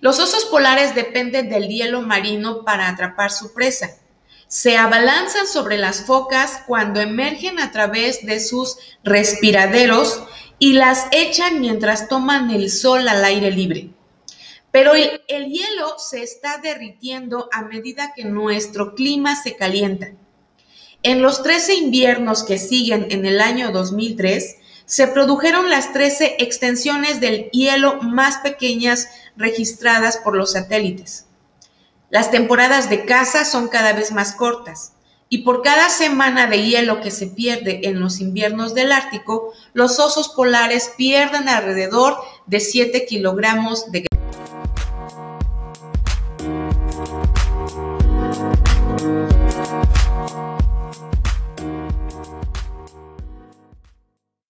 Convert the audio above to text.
Los osos polares dependen del hielo marino para atrapar su presa. Se abalanzan sobre las focas cuando emergen a través de sus respiraderos y las echan mientras toman el sol al aire libre. Pero el, hielo se está derritiendo a medida que nuestro clima se calienta. En los 13 inviernos que siguen en el año 2003, se produjeron las 13 extensiones del hielo más pequeñas registradas por los satélites. Las temporadas de caza son cada vez más cortas y por cada semana de hielo que se pierde en los inviernos del Ártico, los osos polares pierden alrededor de 7 kilogramos de